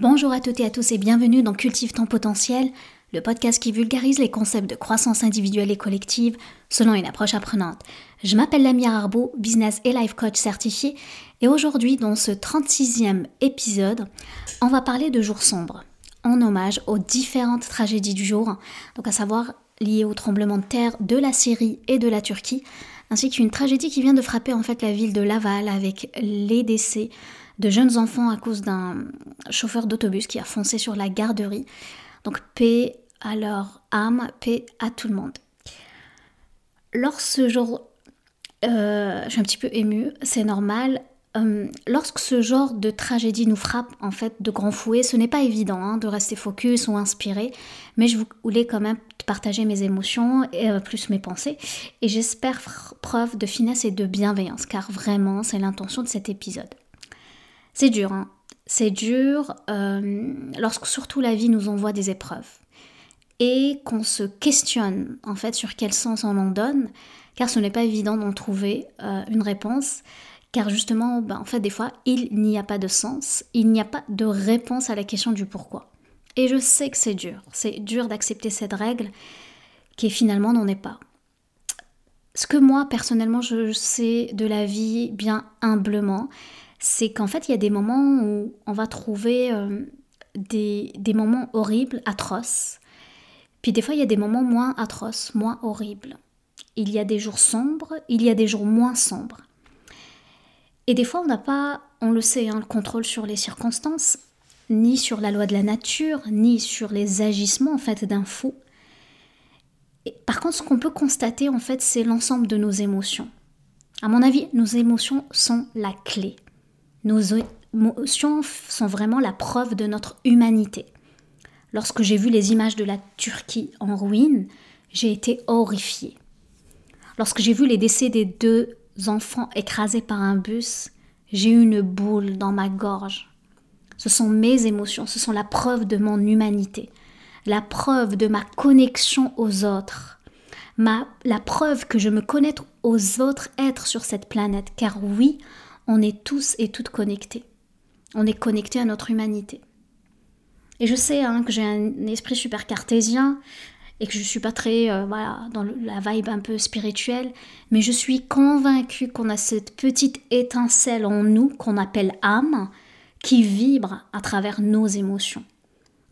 Bonjour à toutes et à tous et bienvenue dans Cultive ton potentiel, le podcast qui vulgarise les concepts de croissance individuelle et collective selon une approche apprenante. Je m'appelle Lamia Arbo, business et life coach certifié, et aujourd'hui, dans ce 36e épisode, on va parler de jours sombres, en hommage aux différentes tragédies du jour, donc à savoir liées au tremblement de terre de la Syrie et de la Turquie, ainsi qu'une tragédie qui vient de frapper en fait la ville de Laval avec les décès de jeunes enfants à cause d'un chauffeur d'autobus qui a foncé sur la garderie. Donc paix à leur âme, paix à tout le monde. Lorsque ce genre, euh, je suis un petit peu émue, c'est normal. Euh, lorsque ce genre de tragédie nous frappe en fait de grand fouet, ce n'est pas évident hein, de rester focus ou inspiré, mais je voulais quand même partager mes émotions et euh, plus mes pensées, et j'espère preuve de finesse et de bienveillance, car vraiment c'est l'intention de cet épisode. C'est dur, hein. c'est dur euh, lorsque surtout la vie nous envoie des épreuves et qu'on se questionne en fait sur quel sens on en donne, car ce n'est pas évident d'en trouver une réponse car justement, ben, en fait, des fois, il n'y a pas de sens, il n'y a pas de réponse à la question du pourquoi. Et je sais que c'est dur, c'est dur d'accepter cette règle qui finalement n'en est pas. Ce que moi, personnellement, je sais de la vie bien humblement, c'est qu'en fait, il y a des moments où on va trouver euh, des, des moments horribles, atroces. Puis des fois, il y a des moments moins atroces, moins horribles. Il y a des jours sombres, il y a des jours moins sombres. Et des fois, on n'a pas, on le sait, hein, le contrôle sur les circonstances, ni sur la loi de la nature, ni sur les agissements en fait d'un fou. par contre, ce qu'on peut constater en fait, c'est l'ensemble de nos émotions. À mon avis, nos émotions sont la clé. Nos émotions sont vraiment la preuve de notre humanité. Lorsque j'ai vu les images de la Turquie en ruine, j'ai été horrifiée. Lorsque j'ai vu les décès des deux enfants écrasés par un bus, j'ai eu une boule dans ma gorge. Ce sont mes émotions, ce sont la preuve de mon humanité, la preuve de ma connexion aux autres, ma, la preuve que je me connais aux autres êtres sur cette planète, car oui, on est tous et toutes connectés. On est connectés à notre humanité. Et je sais hein, que j'ai un esprit super cartésien, et que je suis pas très euh, voilà, dans la vibe un peu spirituelle, mais je suis convaincue qu'on a cette petite étincelle en nous qu'on appelle âme qui vibre à travers nos émotions.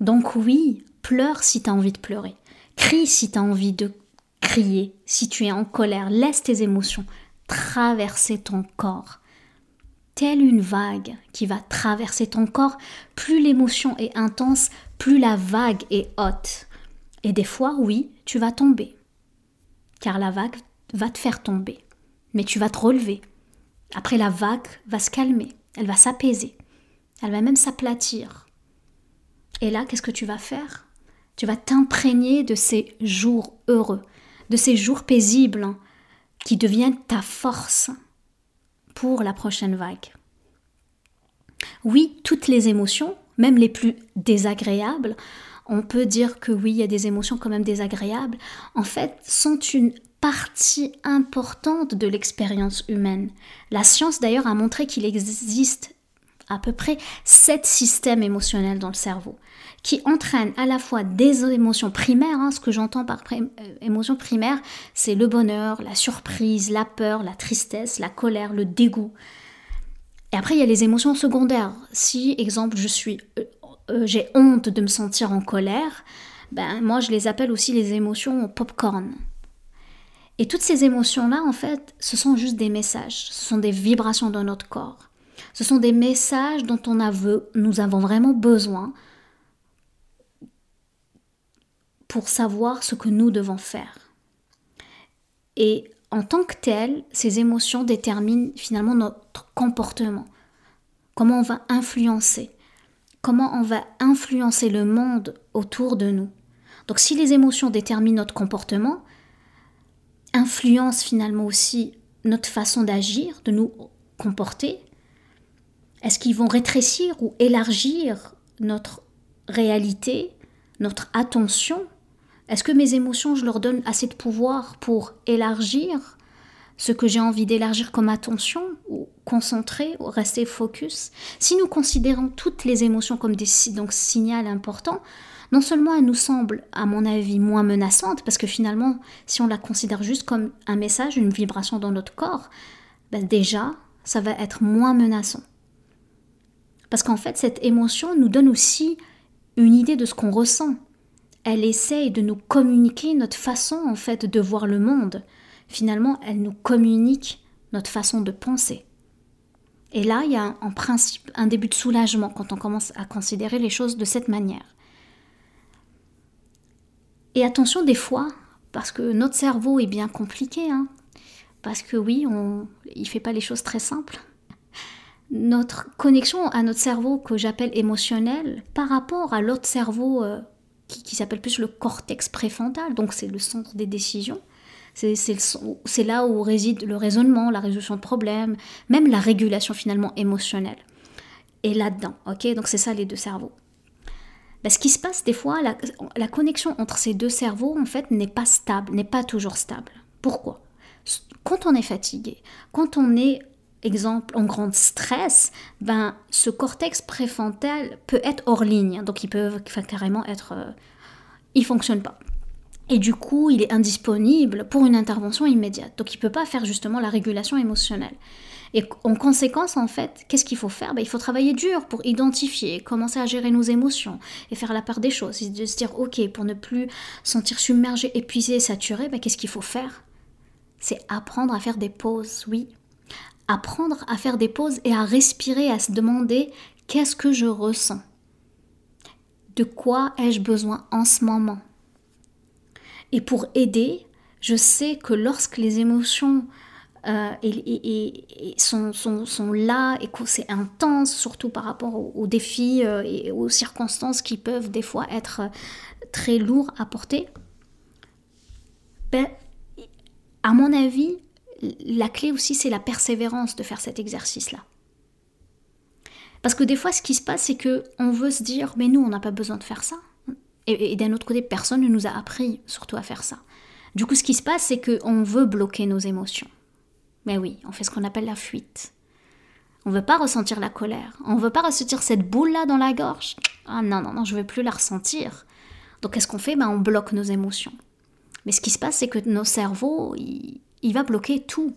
Donc oui, pleure si tu as envie de pleurer. Crie si tu as envie de crier. Si tu es en colère, laisse tes émotions traverser ton corps. Telle une vague qui va traverser ton corps, plus l'émotion est intense, plus la vague est haute. Et des fois, oui, tu vas tomber. Car la vague va te faire tomber. Mais tu vas te relever. Après, la vague va se calmer. Elle va s'apaiser. Elle va même s'aplatir. Et là, qu'est-ce que tu vas faire? Tu vas t'imprégner de ces jours heureux, de ces jours paisibles hein, qui deviennent ta force la prochaine vague. Oui, toutes les émotions, même les plus désagréables, on peut dire que oui, il y a des émotions quand même désagréables, en fait, sont une partie importante de l'expérience humaine. La science d'ailleurs a montré qu'il existe à peu près sept systèmes émotionnels dans le cerveau qui entraînent à la fois des émotions primaires, hein, ce que j'entends par euh, émotions primaires, c'est le bonheur, la surprise, la peur, la tristesse, la colère, le dégoût. Et après, il y a les émotions secondaires. Si, exemple, je suis euh, euh, j'ai honte de me sentir en colère, ben moi je les appelle aussi les émotions popcorn. Et toutes ces émotions-là, en fait, ce sont juste des messages, ce sont des vibrations dans notre corps. Ce sont des messages dont on a, nous avons vraiment besoin pour savoir ce que nous devons faire. Et en tant que tel, ces émotions déterminent finalement notre comportement, comment on va influencer comment on va influencer le monde autour de nous. Donc si les émotions déterminent notre comportement, influencent finalement aussi notre façon d'agir, de nous comporter, est-ce qu'ils vont rétrécir ou élargir notre réalité, notre attention? Est-ce que mes émotions, je leur donne assez de pouvoir pour élargir ce que j'ai envie d'élargir comme attention, ou concentrer, ou rester focus? Si nous considérons toutes les émotions comme des donc, signaux importants, non seulement elles nous semblent, à mon avis, moins menaçantes, parce que finalement, si on la considère juste comme un message, une vibration dans notre corps, ben déjà, ça va être moins menaçant. Parce qu'en fait, cette émotion nous donne aussi une idée de ce qu'on ressent. Elle essaye de nous communiquer notre façon, en fait, de voir le monde. Finalement, elle nous communique notre façon de penser. Et là, il y a en principe un début de soulagement quand on commence à considérer les choses de cette manière. Et attention des fois, parce que notre cerveau est bien compliqué, hein, parce que oui, on, il fait pas les choses très simples. Notre connexion à notre cerveau que j'appelle émotionnel par rapport à l'autre cerveau euh, qui, s'appelle plus le cortex préfrontal, donc c'est le centre des décisions. C'est là où réside le raisonnement, la résolution de problèmes, même la régulation finalement émotionnelle. Et là-dedans, ok? Donc c'est ça les deux cerveaux. Ben, ce qui se passe des fois, la, la connexion entre ces deux cerveaux en fait n'est pas stable, n'est pas toujours stable. Pourquoi? Quand on est fatigué, quand on est exemple en grand stress, ben ce cortex préfrontal peut être hors ligne, donc il peut carrément être, euh, il fonctionne pas. Et du coup, il est indisponible pour une intervention immédiate. Donc, il ne peut pas faire justement la régulation émotionnelle. Et en conséquence, en fait, qu'est-ce qu'il faut faire? Ben, Il faut travailler dur pour identifier, commencer à gérer nos émotions et faire la part des choses. de se dire, OK, pour ne plus sentir submergé, épuisé, saturé, ben, qu'est-ce qu'il faut faire? C'est apprendre à faire des pauses, oui apprendre à faire des pauses et à respirer, à se demander qu'est-ce que je ressens. De quoi ai-je besoin en ce moment? Et pour aider, je sais que lorsque les émotions euh, sont, là et que c'est intense, surtout par rapport aux, défis euh, et aux circonstances qui peuvent des fois être très lourds à porter, ben, à mon avis, la clé aussi, c'est la persévérance de faire cet exercice-là. Parce que des fois, ce qui se passe, c'est que on veut se dire, mais nous, on n'a pas besoin de faire ça. Et, d'un autre côté, personne ne nous a appris surtout à faire ça. Du coup, ce qui se passe, c'est qu'on veut bloquer nos émotions. Mais oui, on fait ce qu'on appelle la fuite. On ne veut pas ressentir la colère. On ne veut pas ressentir cette boule-là dans la gorge. Ah non, non, non, je ne veux plus la ressentir. Donc, qu'est-ce qu'on fait? Ben, On bloque nos émotions. Mais ce qui se passe, c'est que nos cerveaux, ils, il va bloquer tout.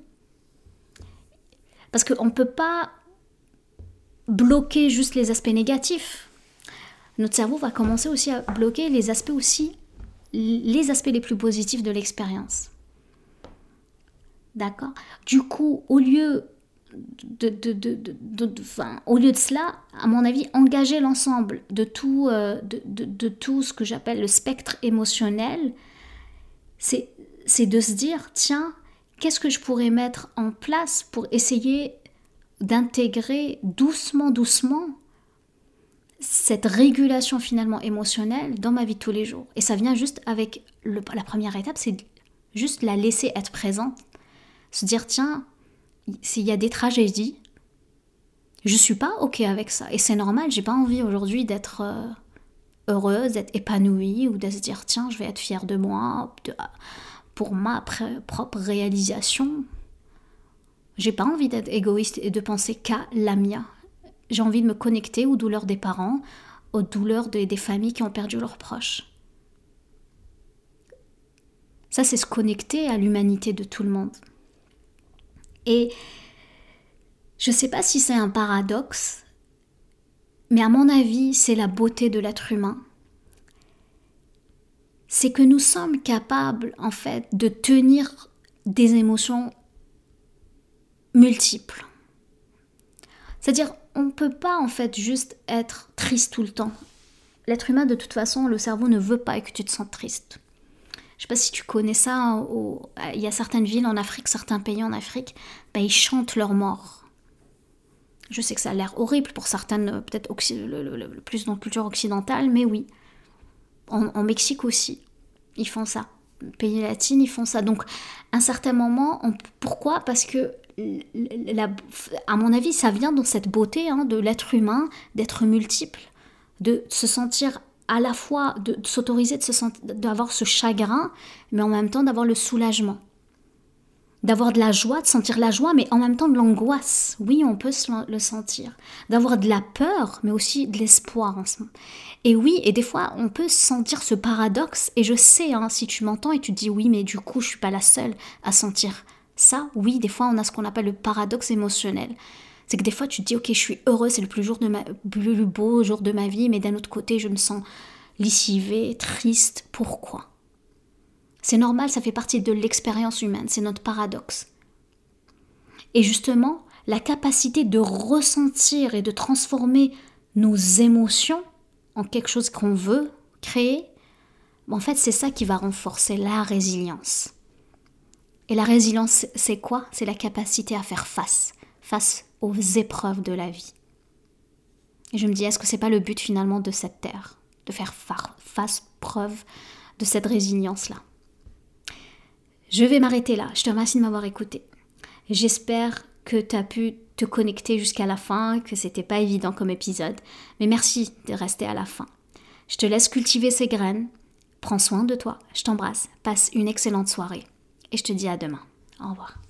Parce qu'on ne peut pas bloquer juste les aspects négatifs. Notre cerveau va commencer aussi à bloquer les aspects aussi, les aspects les plus positifs de l'expérience. D'accord? Du coup, au lieu de, de, de, au lieu de cela, à mon avis, engager l'ensemble de tout, euh, de, tout ce que j'appelle le spectre émotionnel, c'est de se dire, tiens, qu'est-ce que je pourrais mettre en place pour essayer d'intégrer doucement, doucement cette régulation finalement émotionnelle dans ma vie de tous les jours? Et ça vient juste avec la première étape, c'est juste la laisser être présente, se dire tiens, s'il y a des tragédies, je suis pas ok avec ça et c'est normal. J'ai pas envie aujourd'hui d'être euh, heureuse, d'être épanouie ou de se dire tiens, je vais être fière de moi pour ma propre réalisation. J'ai pas envie d'être égoïste et de penser qu'à la mienne. J'ai envie de me connecter aux douleurs des parents, aux douleurs des familles qui ont perdu leurs proches. Ça, c'est se connecter à l'humanité de tout le monde. Et je ne sais pas si c'est un paradoxe, mais à mon avis, c'est la beauté de l'être humain c'est que nous sommes capables en fait de tenir des émotions multiples. C'est-à-dire on ne peut pas en fait juste être triste tout le temps. L'être humain de toute façon, le cerveau ne veut pas que tu te sentes triste. Je sais pas si tu connais ça, il y a certaines villes en Afrique, certains pays en Afrique, ben, ils chantent leur mort. Je sais que ça a l'air horrible pour certaines, peut-être le, plus dans la culture occidentale, mais oui en, Mexique aussi, ils font ça. Pays latins, ils font ça. Donc, à un certain moment, pourquoi? Parce que, à mon avis, ça vient dans cette beauté hein, de l'être humain, d'être multiple, de se sentir à la fois, de, s'autoriser d'avoir ce chagrin, mais en même temps d'avoir le soulagement. D'avoir de la joie, de sentir la joie, mais en même temps de l'angoisse. Oui, on peut le sentir. D'avoir de la peur, mais aussi de l'espoir en ce moment. Et oui, et des fois, on peut sentir ce paradoxe. Et je sais, hein, si tu m'entends et tu dis oui, mais du coup, je suis pas la seule à sentir ça. Oui, des fois, on a ce qu'on appelle le paradoxe émotionnel. C'est que des fois, tu te dis, ok, je suis heureuse, c'est le plus, plus beau jour de ma vie, mais d'un autre côté, je me sens lessivée, triste. Pourquoi? C'est normal, ça fait partie de l'expérience humaine, c'est notre paradoxe. Et justement, la capacité de ressentir et de transformer nos émotions en quelque chose qu'on veut créer, en fait, c'est ça qui va renforcer la résilience. Et la résilience, c'est quoi? C'est la capacité à faire face, face aux épreuves de la vie. Et je me dis, est-ce que c'est pas le but finalement de cette terre? De faire face, preuve de cette résilience-là? Je vais m'arrêter là. Je te remercie de m'avoir écouté. J'espère que tu as pu te connecter jusqu'à la fin, que c'était pas évident comme épisode, mais merci de rester à la fin. Je te laisse cultiver ces graines. Prends soin de toi. Je t'embrasse. Passe une excellente soirée et je te dis à demain. Au revoir.